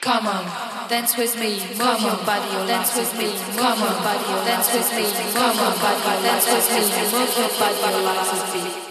Come on, dance with me, move your body, dance with me, move your body, dance with me, move your body, oh, dance with me, move your body, Dance with me.